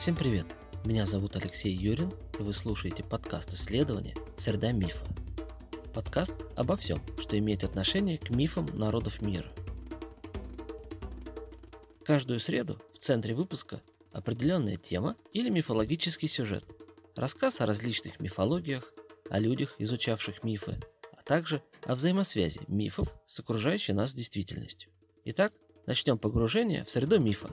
Всем привет! Меня зовут Алексей Юрин, и вы слушаете подкаст исследования «Среда мифа». Подкаст обо всем, что имеет отношение к мифам народов мира. Каждую среду в центре выпуска определенная тема или мифологический сюжет, рассказ о различных мифологиях, о людях, изучавших мифы, а также о взаимосвязи мифов с окружающей нас действительностью. Итак, начнем погружение в среду мифа.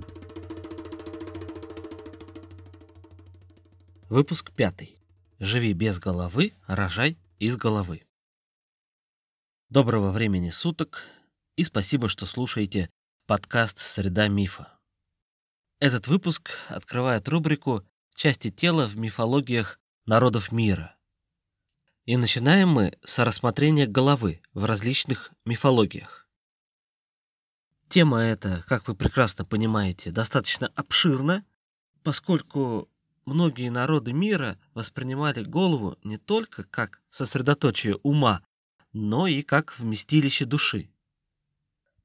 Выпуск пятый. Живи без головы, рожай из головы. Доброго времени суток и спасибо, что слушаете подкаст «Среда мифа». Этот выпуск открывает рубрику «Части тела в мифологиях народов мира». И начинаем мы с рассмотрения головы в различных мифологиях. Тема эта, как вы прекрасно понимаете, достаточно обширна, поскольку многие народы мира воспринимали голову не только как сосредоточие ума, но и как вместилище души.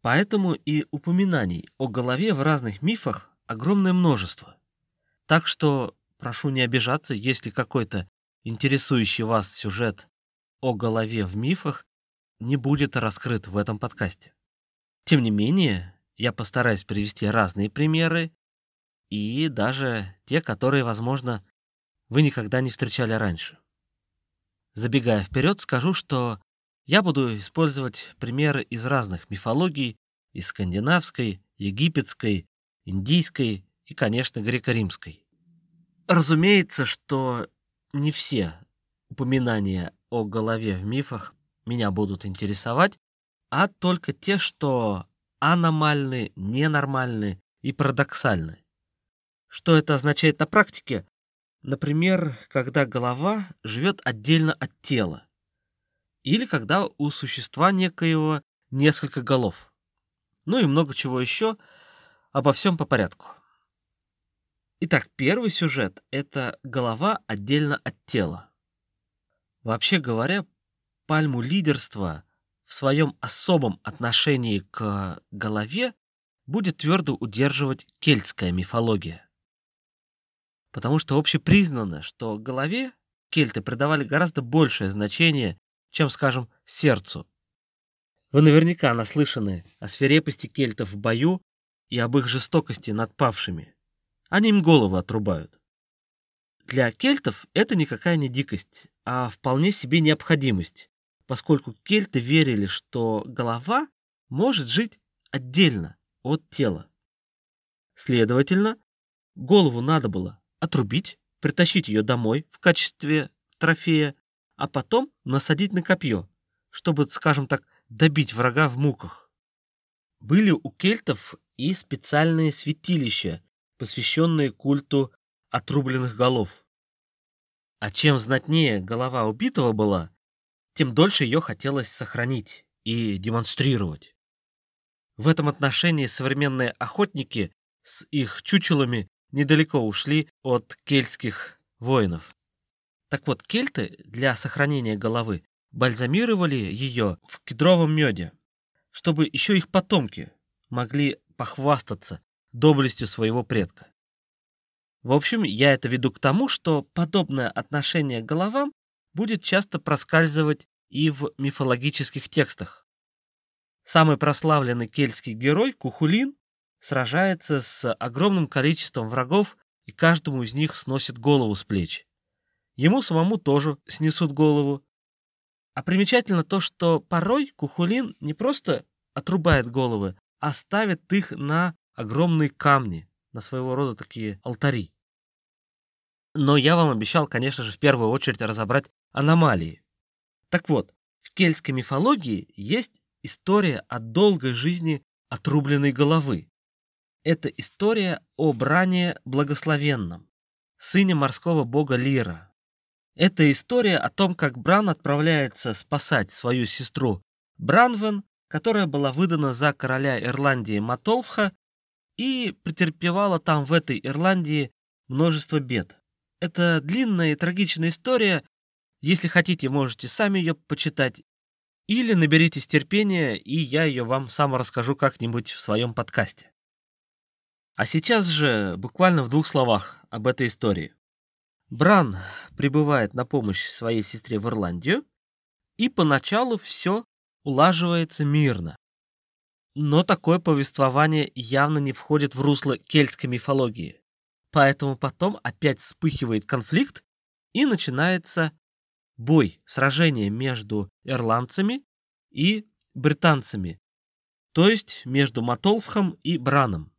Поэтому и упоминаний о голове в разных мифах огромное множество. Так что прошу не обижаться, если какой-то интересующий вас сюжет о голове в мифах не будет раскрыт в этом подкасте. Тем не менее, я постараюсь привести разные примеры и даже те, которые, возможно, вы никогда не встречали раньше. Забегая вперед, скажу, что я буду использовать примеры из разных мифологий, из скандинавской, египетской, индийской и, конечно, греко-римской. Разумеется, что не все упоминания о голове в мифах меня будут интересовать, а только те, что аномальны, ненормальны и парадоксальны. Что это означает на практике? Например, когда голова живет отдельно от тела. Или когда у существа некоего несколько голов. Ну и много чего еще. Обо всем по порядку. Итак, первый сюжет — это голова отдельно от тела. Вообще говоря, пальму лидерства в своем особом отношении к голове будет твердо удерживать кельтская мифология потому что общепризнано, что голове кельты придавали гораздо большее значение, чем, скажем, сердцу. Вы наверняка наслышаны о свирепости кельтов в бою и об их жестокости над павшими. Они им голову отрубают. Для кельтов это никакая не дикость, а вполне себе необходимость, поскольку кельты верили, что голова может жить отдельно от тела. Следовательно, голову надо было отрубить, притащить ее домой в качестве трофея, а потом насадить на копье, чтобы, скажем так, добить врага в муках. Были у кельтов и специальные святилища, посвященные культу отрубленных голов. А чем знатнее голова убитого была, тем дольше ее хотелось сохранить и демонстрировать. В этом отношении современные охотники с их чучелами недалеко ушли от кельтских воинов. Так вот, кельты для сохранения головы бальзамировали ее в кедровом меде, чтобы еще их потомки могли похвастаться доблестью своего предка. В общем, я это веду к тому, что подобное отношение к головам будет часто проскальзывать и в мифологических текстах. Самый прославленный кельтский герой Кухулин сражается с огромным количеством врагов, и каждому из них сносит голову с плеч. Ему самому тоже снесут голову. А примечательно то, что порой Кухулин не просто отрубает головы, а ставит их на огромные камни, на своего рода такие алтари. Но я вам обещал, конечно же, в первую очередь разобрать аномалии. Так вот, в кельтской мифологии есть история о долгой жизни отрубленной головы. Это история о Бране Благословенном, сыне морского бога Лира. Это история о том, как Бран отправляется спасать свою сестру Бранвен, которая была выдана за короля Ирландии Матолфха и претерпевала там в этой Ирландии множество бед. Это длинная и трагичная история. Если хотите, можете сами ее почитать. Или наберитесь терпения, и я ее вам сам расскажу как-нибудь в своем подкасте. А сейчас же буквально в двух словах об этой истории. Бран прибывает на помощь своей сестре в Ирландию, и поначалу все улаживается мирно. Но такое повествование явно не входит в русло кельтской мифологии. Поэтому потом опять вспыхивает конфликт, и начинается бой, сражение между ирландцами и британцами, то есть между Матолфхом и Браном.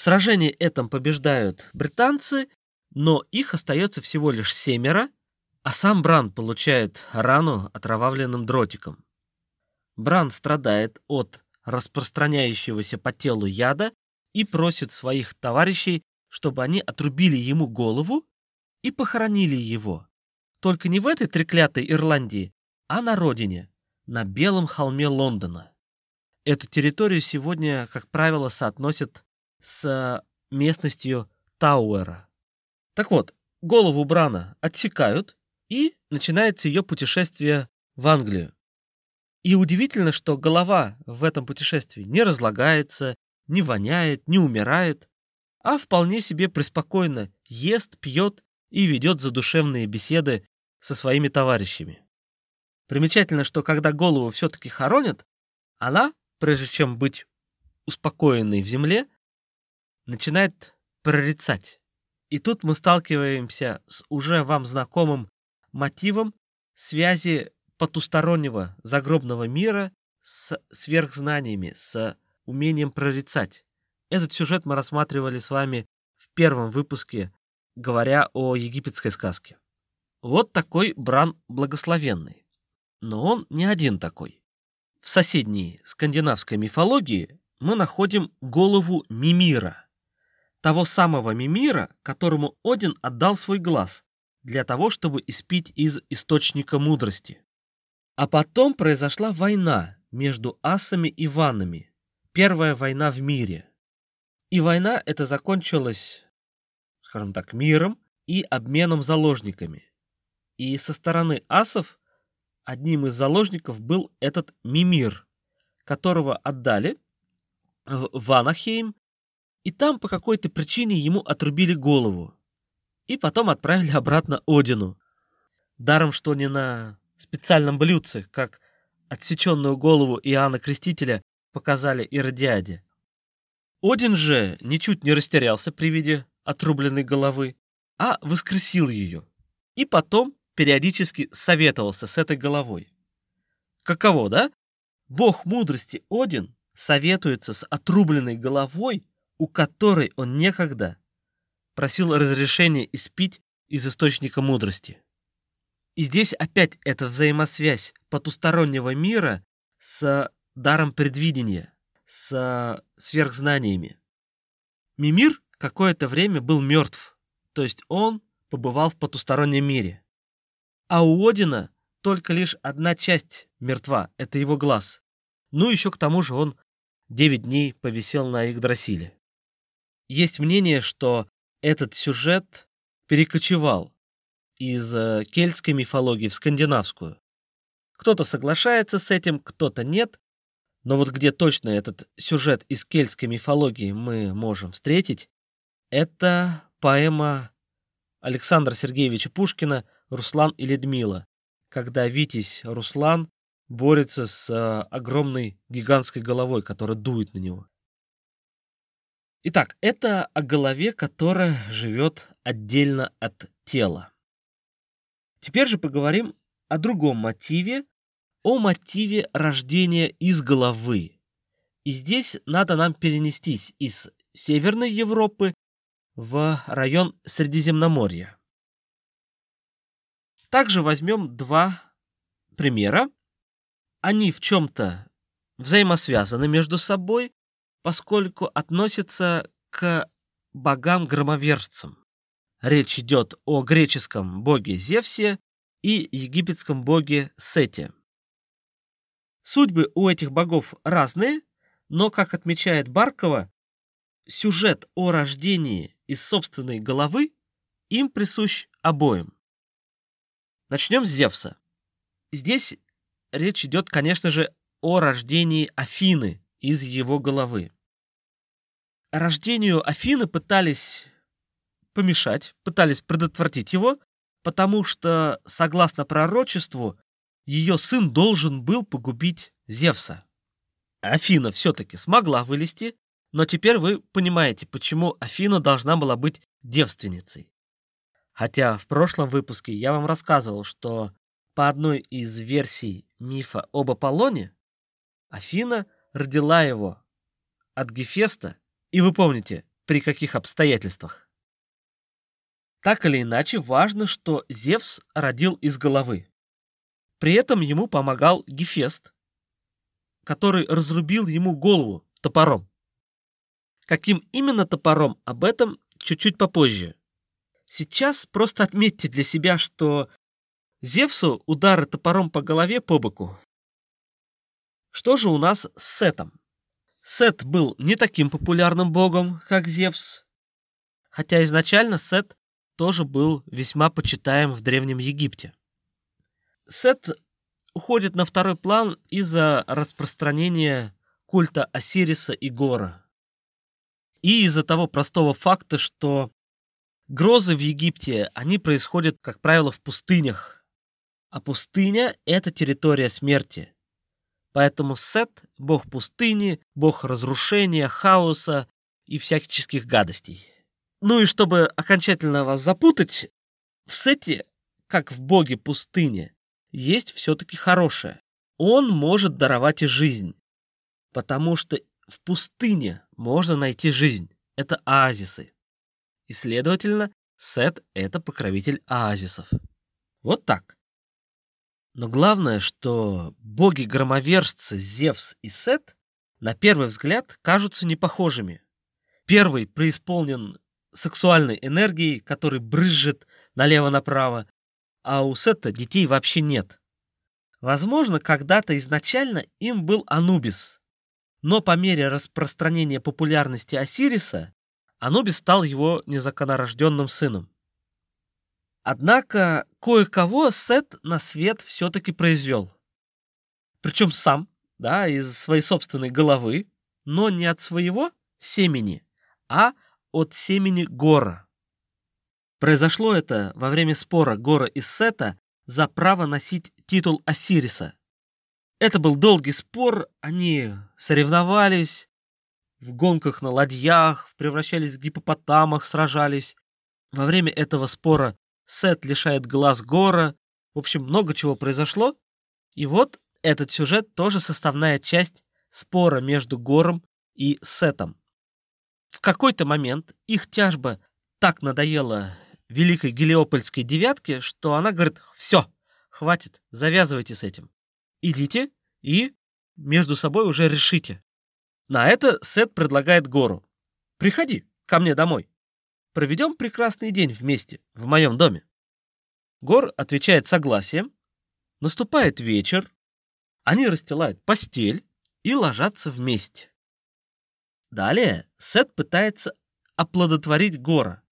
В сражении этом побеждают британцы, но их остается всего лишь семеро, а сам Бран получает рану отравленным дротиком. Бран страдает от распространяющегося по телу яда и просит своих товарищей, чтобы они отрубили ему голову и похоронили его. Только не в этой треклятой Ирландии, а на родине, на белом холме Лондона. Эту территорию сегодня, как правило, соотносят с местностью Тауэра. Так вот, голову Брана отсекают, и начинается ее путешествие в Англию. И удивительно, что голова в этом путешествии не разлагается, не воняет, не умирает, а вполне себе преспокойно ест, пьет и ведет задушевные беседы со своими товарищами. Примечательно, что когда голову все-таки хоронят, она, прежде чем быть успокоенной в земле, начинает прорицать. И тут мы сталкиваемся с уже вам знакомым мотивом связи потустороннего загробного мира с сверхзнаниями, с умением прорицать. Этот сюжет мы рассматривали с вами в первом выпуске, говоря о египетской сказке. Вот такой Бран благословенный. Но он не один такой. В соседней скандинавской мифологии мы находим голову Мимира, того самого Мимира, которому Один отдал свой глаз для того, чтобы испить из источника мудрости. А потом произошла война между асами и ванами, первая война в мире. И война эта закончилась, скажем так, миром и обменом заложниками. И со стороны асов одним из заложников был этот Мимир, которого отдали в Ванахейм, и там по какой-то причине ему отрубили голову. И потом отправили обратно Одину. Даром, что не на специальном блюдце, как отсеченную голову Иоанна Крестителя показали Иродиаде. Один же ничуть не растерялся при виде отрубленной головы, а воскресил ее. И потом периодически советовался с этой головой. Каково, да? Бог мудрости Один советуется с отрубленной головой, у которой он некогда просил разрешения испить из источника мудрости. И здесь опять эта взаимосвязь потустороннего мира с даром предвидения, с сверхзнаниями. Мимир какое-то время был мертв, то есть он побывал в потустороннем мире. А у Одина только лишь одна часть мертва, это его глаз. Ну, еще к тому же он девять дней повисел на Игдрасиле. Есть мнение, что этот сюжет перекочевал из э, кельтской мифологии в скандинавскую. Кто-то соглашается с этим, кто-то нет, но вот где точно этот сюжет из кельтской мифологии мы можем встретить, это поэма Александра Сергеевича Пушкина «Руслан и Ледмила», когда Витязь Руслан борется с э, огромной гигантской головой, которая дует на него. Итак, это о голове, которая живет отдельно от тела. Теперь же поговорим о другом мотиве, о мотиве рождения из головы. И здесь надо нам перенестись из Северной Европы в район Средиземноморья. Также возьмем два примера. Они в чем-то взаимосвязаны между собой, поскольку относятся к богам-громовержцам. Речь идет о греческом боге Зевсе и египетском боге Сете. Судьбы у этих богов разные, но, как отмечает Баркова, сюжет о рождении из собственной головы им присущ обоим. Начнем с Зевса. Здесь речь идет, конечно же, о рождении Афины из его головы. Рождению Афины пытались помешать, пытались предотвратить его, потому что, согласно пророчеству, ее сын должен был погубить Зевса. Афина все-таки смогла вылезти, но теперь вы понимаете, почему Афина должна была быть девственницей. Хотя в прошлом выпуске я вам рассказывал, что по одной из версий мифа об Аполлоне, Афина родила его от Гефеста, и вы помните, при каких обстоятельствах. Так или иначе, важно, что Зевс родил из головы. При этом ему помогал Гефест, который разрубил ему голову топором. Каким именно топором, об этом чуть-чуть попозже. Сейчас просто отметьте для себя, что Зевсу удары топором по голове по боку. Что же у нас с Сетом? Сет был не таким популярным богом, как Зевс, хотя изначально Сет тоже был весьма почитаем в Древнем Египте. Сет уходит на второй план из-за распространения культа Осириса и Гора. И из-за того простого факта, что грозы в Египте, они происходят, как правило, в пустынях. А пустыня — это территория смерти. Поэтому Сет — бог пустыни, бог разрушения, хаоса и всяческих гадостей. Ну и чтобы окончательно вас запутать, в Сете, как в боге пустыни, есть все-таки хорошее. Он может даровать и жизнь. Потому что в пустыне можно найти жизнь. Это оазисы. И, следовательно, Сет — это покровитель оазисов. Вот так. Но главное, что боги-громовержцы Зевс и Сет на первый взгляд кажутся непохожими. Первый преисполнен сексуальной энергией, который брызжет налево-направо, а у Сета детей вообще нет. Возможно, когда-то изначально им был Анубис, но по мере распространения популярности Осириса, Анубис стал его незаконорожденным сыном. Однако кое-кого Сет на свет все-таки произвел. Причем сам, да, из своей собственной головы, но не от своего семени, а от семени Гора. Произошло это во время спора Гора и Сета за право носить титул Осириса. Это был долгий спор, они соревновались, в гонках на ладьях, превращались в гипопотамах, сражались. Во время этого спора Сет лишает глаз Гора. В общем, много чего произошло. И вот этот сюжет тоже составная часть спора между Гором и Сетом. В какой-то момент их тяжба так надоела Великой Гелиопольской девятке, что она говорит, все, хватит, завязывайте с этим. Идите и между собой уже решите. На это Сет предлагает Гору. Приходи ко мне домой. Проведем прекрасный день вместе, в моем доме. Гор отвечает согласием. Наступает вечер. Они расстилают постель и ложатся вместе. Далее Сет пытается оплодотворить Гора,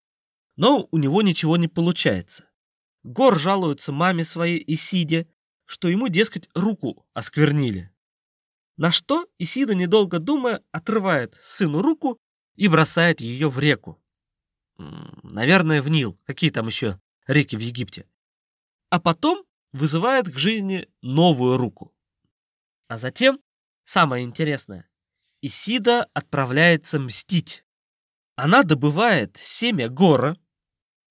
но у него ничего не получается. Гор жалуется маме своей Исиде, что ему, дескать, руку осквернили. На что Исида, недолго думая, отрывает сыну руку и бросает ее в реку. Наверное, в Нил. Какие там еще реки в Египте? А потом вызывает к жизни новую руку. А затем, самое интересное, Исида отправляется мстить. Она добывает семя гора.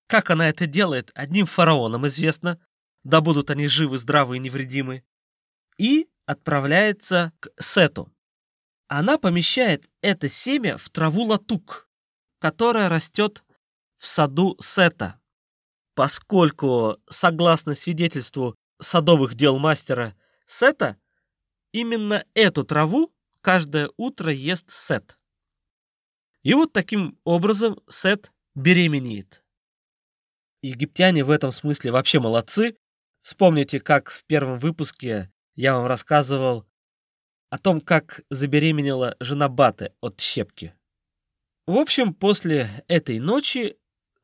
Как она это делает, одним фараонам известно, да будут они живы, здравы и невредимы. И отправляется к Сету. Она помещает это семя в траву латук, которая растет в саду Сета. Поскольку, согласно свидетельству садовых дел мастера Сета, именно эту траву каждое утро ест Сет. И вот таким образом Сет беременеет. Египтяне в этом смысле вообще молодцы. Вспомните, как в первом выпуске я вам рассказывал о том, как забеременела жена Баты от щепки. В общем, после этой ночи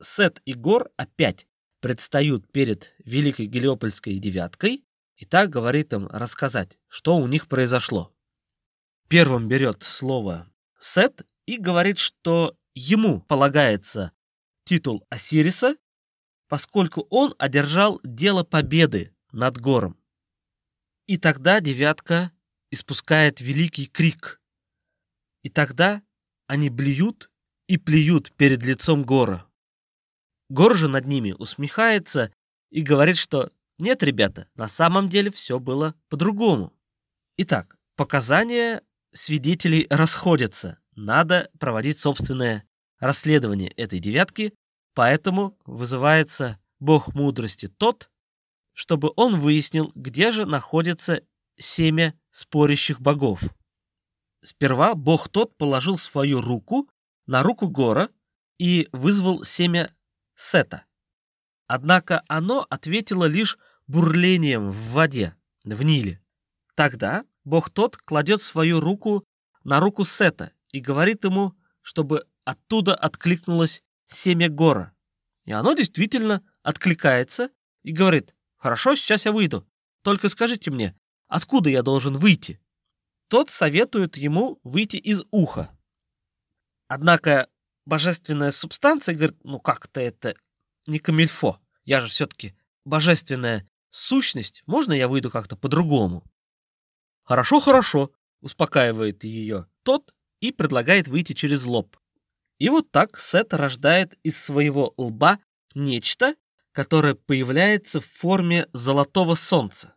Сет и Гор опять предстают перед Великой Гелиопольской девяткой и так говорит им рассказать, что у них произошло. Первым берет слово Сет и говорит, что ему полагается титул Осириса, поскольку он одержал дело победы над гором. И тогда девятка испускает великий крик. И тогда они блюют и плюют перед лицом гора. Гор же над ними усмехается и говорит, что нет, ребята, на самом деле все было по-другому. Итак, показания свидетелей расходятся. Надо проводить собственное расследование этой девятки, поэтому вызывается бог мудрости тот, чтобы он выяснил, где же находится семя спорящих богов. Сперва бог тот положил свою руку на руку Гора и вызвал семя Сета. Однако оно ответило лишь бурлением в воде, в Ниле. Тогда бог тот кладет свою руку на руку Сета и говорит ему, чтобы оттуда откликнулось семя Гора. И оно действительно откликается и говорит, хорошо, сейчас я выйду, только скажите мне, откуда я должен выйти? Тот советует ему выйти из уха. Однако божественная субстанция говорит, ну как-то это не камильфо, я же все-таки божественная сущность, можно я выйду как-то по-другому? Хорошо, хорошо, успокаивает ее тот и предлагает выйти через лоб. И вот так Сет рождает из своего лба нечто, которое появляется в форме золотого солнца.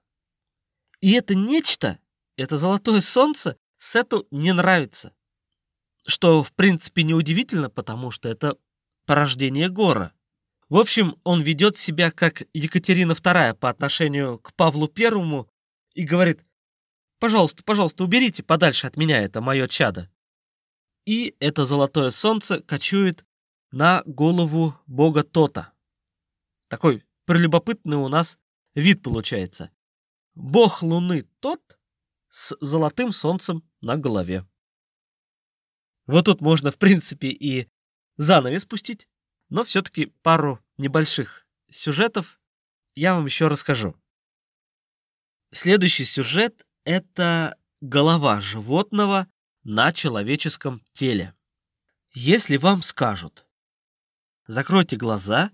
И это нечто, это золотое солнце, Сету не нравится. Что, в принципе, неудивительно, потому что это порождение Гора. В общем, он ведет себя как Екатерина II по отношению к Павлу I и говорит, «Пожалуйста, пожалуйста, уберите подальше от меня это мое чадо». И это золотое солнце кочует на голову бога Тота. Такой прелюбопытный у нас вид получается. Бог Луны Тот с золотым солнцем на голове. Вот тут можно, в принципе, и занавес пустить, но все-таки пару небольших сюжетов я вам еще расскажу. Следующий сюжет — это голова животного на человеческом теле. Если вам скажут, закройте глаза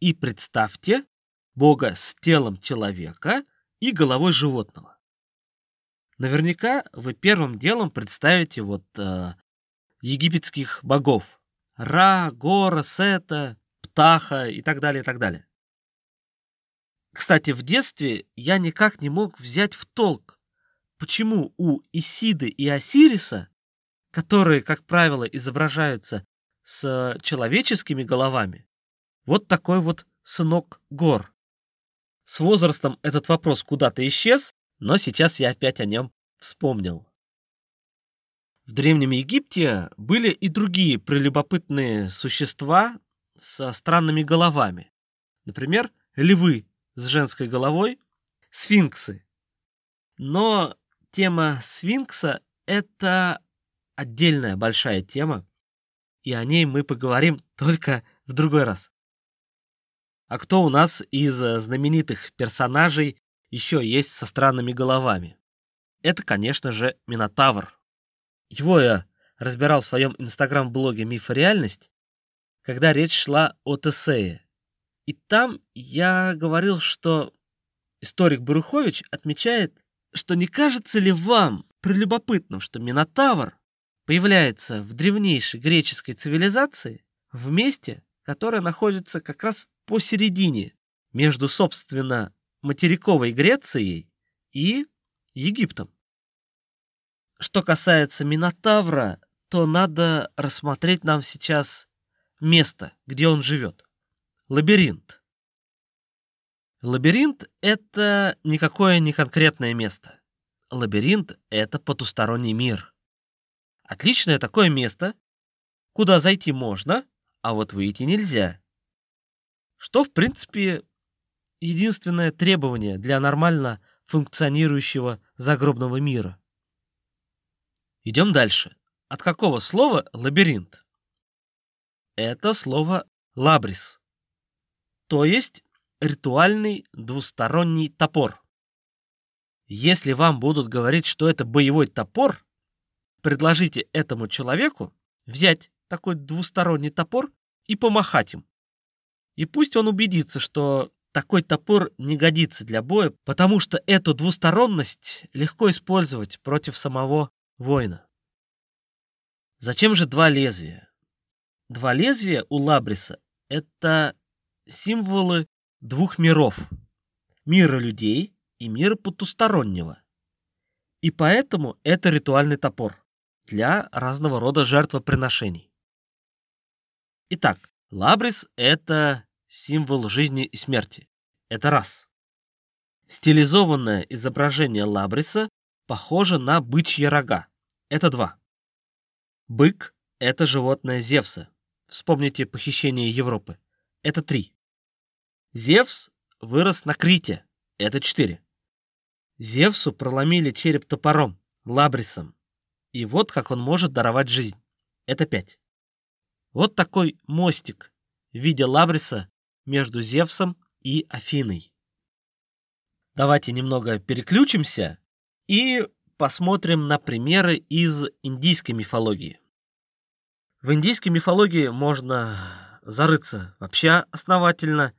и представьте Бога с телом человека и головой животного. Наверняка вы первым делом представите вот э, египетских богов. Ра, Гора, Сета, Птаха и так далее, и так далее. Кстати, в детстве я никак не мог взять в толк, почему у Исиды и Осириса, которые, как правило, изображаются с человеческими головами, вот такой вот сынок гор. С возрастом этот вопрос куда-то исчез, но сейчас я опять о нем вспомнил. В Древнем Египте были и другие прелюбопытные существа со странными головами. Например, львы с женской головой, сфинксы. Но тема сфинкса — это отдельная большая тема, и о ней мы поговорим только в другой раз. А кто у нас из знаменитых персонажей еще есть со странными головами? Это, конечно же, Минотавр. Его я разбирал в своем инстаграм-блоге «Миф и реальность», когда речь шла о Тесее. И там я говорил, что историк Барухович отмечает, что не кажется ли вам прелюбопытным, что Минотавр появляется в древнейшей греческой цивилизации в месте, которое находится как раз посередине между, собственно, материковой Грецией и Египтом. Что касается Минотавра, то надо рассмотреть нам сейчас место, где он живет. Лабиринт. Лабиринт — это никакое не конкретное место. Лабиринт — это потусторонний мир. Отличное такое место, куда зайти можно, а вот выйти нельзя. Что, в принципе, единственное требование для нормально функционирующего загробного мира. Идем дальше. От какого слова лабиринт? Это слово лабрис, то есть ритуальный двусторонний топор. Если вам будут говорить, что это боевой топор, предложите этому человеку взять такой двусторонний топор и помахать им И пусть он убедится, что такой топор не годится для боя, потому что эту двусторонность легко использовать против самого воина. Зачем же два лезвия? Два лезвия у Лабриса — это символы двух миров. Мира людей и мира потустороннего. И поэтому это ритуальный топор для разного рода жертвоприношений. Итак, Лабрис — это символ жизни и смерти. Это раз. Стилизованное изображение Лабриса похоже на бычьи рога. Это два. Бык — это животное Зевса. Вспомните похищение Европы. Это три. Зевс вырос на Крите. Это четыре. Зевсу проломили череп топором, лабрисом. И вот как он может даровать жизнь. Это пять. Вот такой мостик в виде лабриса между Зевсом и Афиной. Давайте немного переключимся и посмотрим на примеры из индийской мифологии. В индийской мифологии можно зарыться вообще основательно,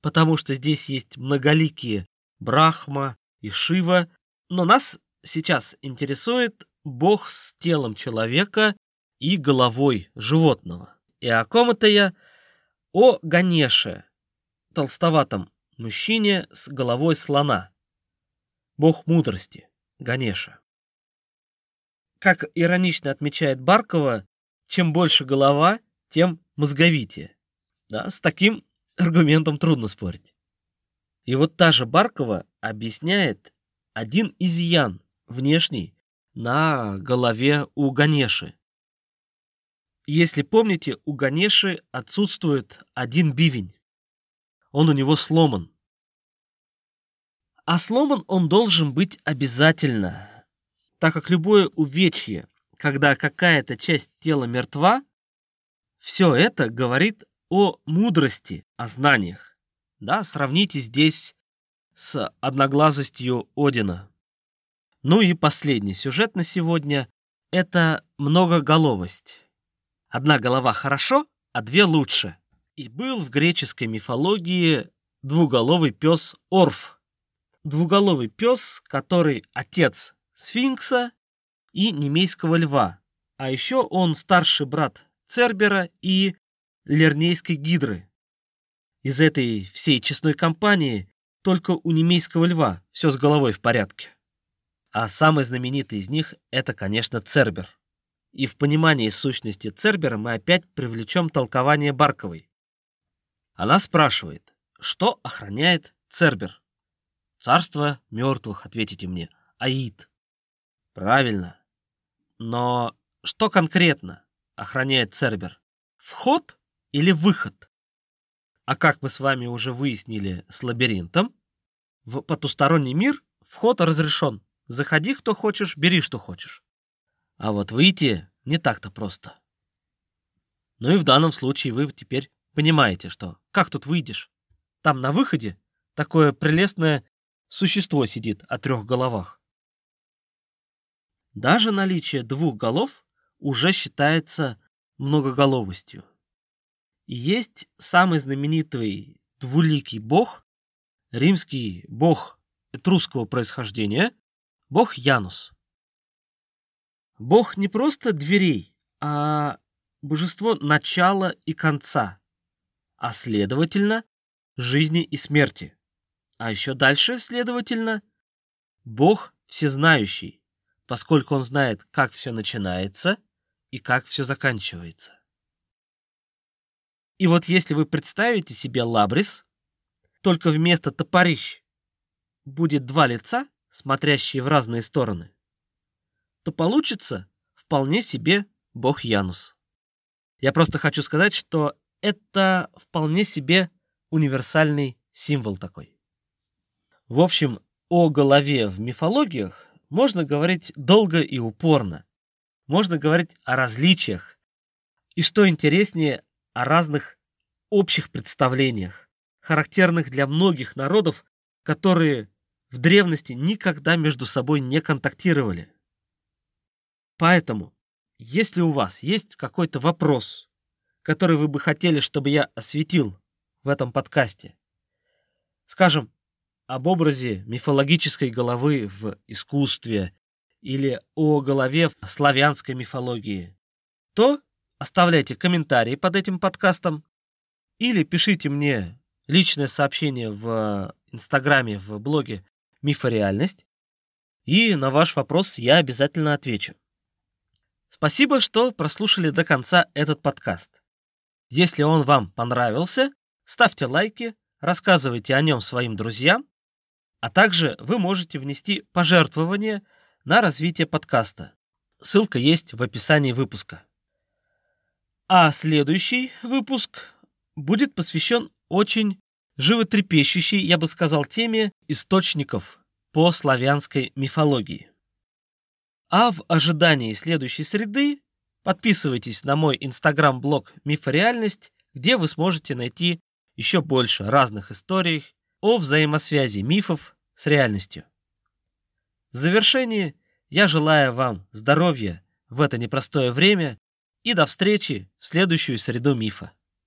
потому что здесь есть многоликие Брахма и Шива, но нас сейчас интересует бог с телом человека и головой животного. И о ком это я? О Ганеше, толстоватом мужчине с головой слона. Бог мудрости, Ганеша. Как иронично отмечает Баркова, чем больше голова, тем мозговитее. Да, с таким аргументом трудно спорить. И вот та же Баркова объясняет один изъян внешний на голове у Ганеши. Если помните, у Ганеши отсутствует один бивень. Он у него сломан. А сломан он должен быть обязательно, так как любое увечье, когда какая-то часть тела мертва, все это говорит о мудрости, о знаниях. Да, сравните здесь с одноглазостью Одина. Ну и последний сюжет на сегодня – это многоголовость. Одна голова хорошо, а две лучше. И был в греческой мифологии двуголовый пес Орф. Двуголовый пес, который отец сфинкса и немейского льва. А еще он старший брат Цербера и Лернейской гидры. Из этой всей честной компании только у немейского льва все с головой в порядке. А самый знаменитый из них — это, конечно, Цербер. И в понимании сущности Цербера мы опять привлечем толкование Барковой. Она спрашивает, что охраняет Цербер? Царство мертвых, ответите мне. Аид. Правильно. Но что конкретно охраняет Цербер? Вход или выход? А как мы с вами уже выяснили с лабиринтом, в потусторонний мир вход разрешен. Заходи, кто хочешь, бери, что хочешь. А вот выйти не так-то просто. Ну и в данном случае вы теперь понимаете, что как тут выйдешь? Там на выходе такое прелестное существо сидит о трех головах. Даже наличие двух голов уже считается многоголовостью. Есть самый знаменитый двуликий бог, римский бог этрусского происхождения, бог Янус. Бог не просто дверей, а божество начала и конца, а следовательно, жизни и смерти. А еще дальше, следовательно, Бог всезнающий, поскольку он знает, как все начинается и как все заканчивается. И вот если вы представите себе лабрис, только вместо топорищ будет два лица, смотрящие в разные стороны, то получится вполне себе бог Янус. Я просто хочу сказать, что это вполне себе универсальный символ такой. В общем, о голове в мифологиях можно говорить долго и упорно. Можно говорить о различиях. И что интереснее, о разных общих представлениях, характерных для многих народов, которые в древности никогда между собой не контактировали. Поэтому, если у вас есть какой-то вопрос, который вы бы хотели, чтобы я осветил в этом подкасте. Скажем, об образе мифологической головы в искусстве или о голове в славянской мифологии, то оставляйте комментарии под этим подкастом или пишите мне личное сообщение в Инстаграме, в блоге «Мифореальность», и на ваш вопрос я обязательно отвечу. Спасибо, что прослушали до конца этот подкаст. Если он вам понравился, ставьте лайки, рассказывайте о нем своим друзьям, а также вы можете внести пожертвование на развитие подкаста. Ссылка есть в описании выпуска. А следующий выпуск будет посвящен очень животрепещущей, я бы сказал, теме источников по славянской мифологии. А в ожидании следующей среды подписывайтесь на мой инстаграм-блог Мифореальность, где вы сможете найти еще больше разных историй о взаимосвязи мифов с реальностью. В завершении я желаю вам здоровья в это непростое время и до встречи в следующую среду мифа.